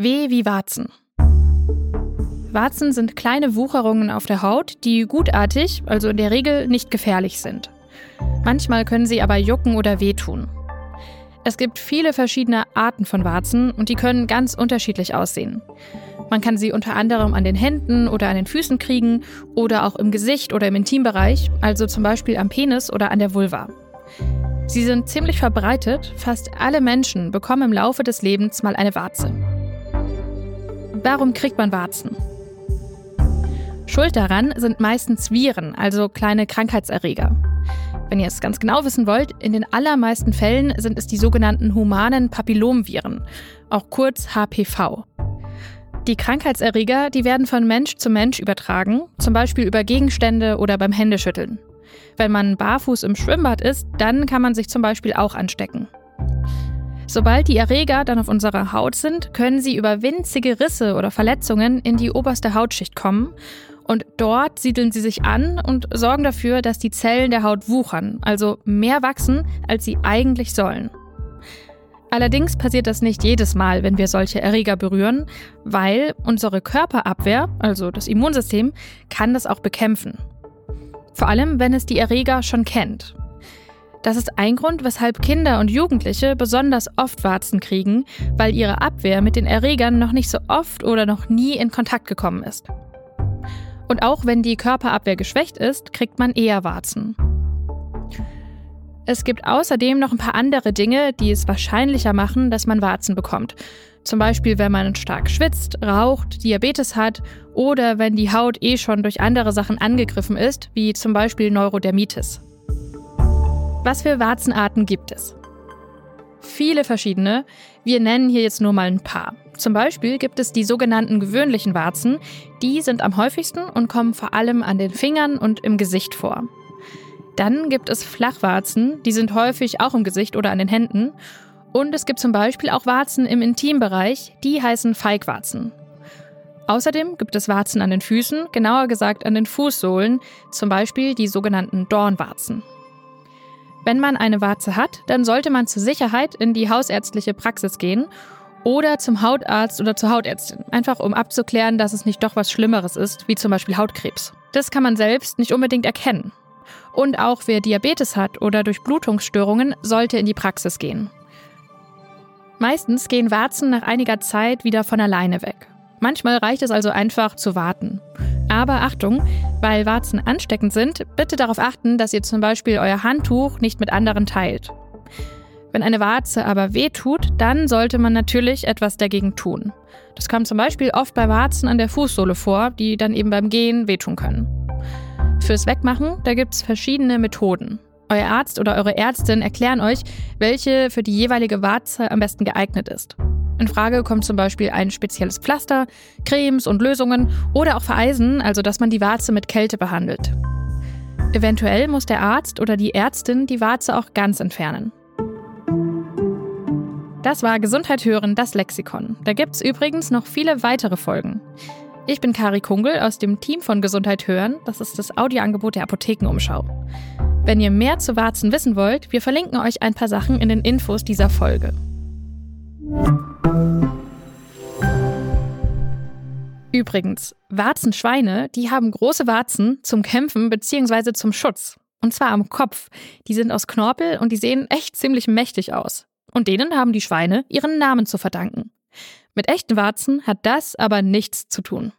W wie Warzen. Warzen sind kleine Wucherungen auf der Haut, die gutartig, also in der Regel nicht gefährlich sind. Manchmal können sie aber jucken oder wehtun. Es gibt viele verschiedene Arten von Warzen und die können ganz unterschiedlich aussehen. Man kann sie unter anderem an den Händen oder an den Füßen kriegen oder auch im Gesicht oder im Intimbereich, also zum Beispiel am Penis oder an der Vulva. Sie sind ziemlich verbreitet, fast alle Menschen bekommen im Laufe des Lebens mal eine Warze. Warum kriegt man Warzen? Schuld daran sind meistens Viren, also kleine Krankheitserreger. Wenn ihr es ganz genau wissen wollt, in den allermeisten Fällen sind es die sogenannten humanen Papillomviren, auch kurz HPV. Die Krankheitserreger, die werden von Mensch zu Mensch übertragen, zum Beispiel über Gegenstände oder beim Händeschütteln. Wenn man barfuß im Schwimmbad ist, dann kann man sich zum Beispiel auch anstecken. Sobald die Erreger dann auf unserer Haut sind, können sie über winzige Risse oder Verletzungen in die oberste Hautschicht kommen und dort siedeln sie sich an und sorgen dafür, dass die Zellen der Haut wuchern, also mehr wachsen, als sie eigentlich sollen. Allerdings passiert das nicht jedes Mal, wenn wir solche Erreger berühren, weil unsere Körperabwehr, also das Immunsystem, kann das auch bekämpfen. Vor allem, wenn es die Erreger schon kennt. Das ist ein Grund, weshalb Kinder und Jugendliche besonders oft Warzen kriegen, weil ihre Abwehr mit den Erregern noch nicht so oft oder noch nie in Kontakt gekommen ist. Und auch wenn die Körperabwehr geschwächt ist, kriegt man eher Warzen. Es gibt außerdem noch ein paar andere Dinge, die es wahrscheinlicher machen, dass man Warzen bekommt. Zum Beispiel, wenn man stark schwitzt, raucht, Diabetes hat oder wenn die Haut eh schon durch andere Sachen angegriffen ist, wie zum Beispiel Neurodermitis. Was für Warzenarten gibt es? Viele verschiedene. Wir nennen hier jetzt nur mal ein paar. Zum Beispiel gibt es die sogenannten gewöhnlichen Warzen. Die sind am häufigsten und kommen vor allem an den Fingern und im Gesicht vor. Dann gibt es Flachwarzen, die sind häufig auch im Gesicht oder an den Händen. Und es gibt zum Beispiel auch Warzen im Intimbereich, die heißen Feigwarzen. Außerdem gibt es Warzen an den Füßen, genauer gesagt an den Fußsohlen, zum Beispiel die sogenannten Dornwarzen. Wenn man eine Warze hat, dann sollte man zur Sicherheit in die hausärztliche Praxis gehen oder zum Hautarzt oder zur Hautärztin, einfach um abzuklären, dass es nicht doch was Schlimmeres ist, wie zum Beispiel Hautkrebs. Das kann man selbst nicht unbedingt erkennen. Und auch wer Diabetes hat oder Durchblutungsstörungen, sollte in die Praxis gehen. Meistens gehen Warzen nach einiger Zeit wieder von alleine weg. Manchmal reicht es also einfach zu warten. Aber Achtung, weil Warzen ansteckend sind, bitte darauf achten, dass ihr zum Beispiel euer Handtuch nicht mit anderen teilt. Wenn eine Warze aber wehtut, dann sollte man natürlich etwas dagegen tun. Das kommt zum Beispiel oft bei Warzen an der Fußsohle vor, die dann eben beim Gehen wehtun können. Fürs Wegmachen, da gibt es verschiedene Methoden. Euer Arzt oder eure Ärztin erklären euch, welche für die jeweilige Warze am besten geeignet ist. In Frage kommt zum Beispiel ein spezielles Pflaster, Cremes und Lösungen oder auch Vereisen, also dass man die Warze mit Kälte behandelt. Eventuell muss der Arzt oder die Ärztin die Warze auch ganz entfernen. Das war Gesundheit hören, das Lexikon. Da gibt es übrigens noch viele weitere Folgen. Ich bin Kari Kungel aus dem Team von Gesundheit hören. Das ist das Audioangebot der Apothekenumschau. Wenn ihr mehr zu Warzen wissen wollt, wir verlinken euch ein paar Sachen in den Infos dieser Folge. Übrigens, Warzenschweine, die haben große Warzen zum Kämpfen bzw. zum Schutz. Und zwar am Kopf. Die sind aus Knorpel und die sehen echt ziemlich mächtig aus. Und denen haben die Schweine ihren Namen zu verdanken. Mit echten Warzen hat das aber nichts zu tun.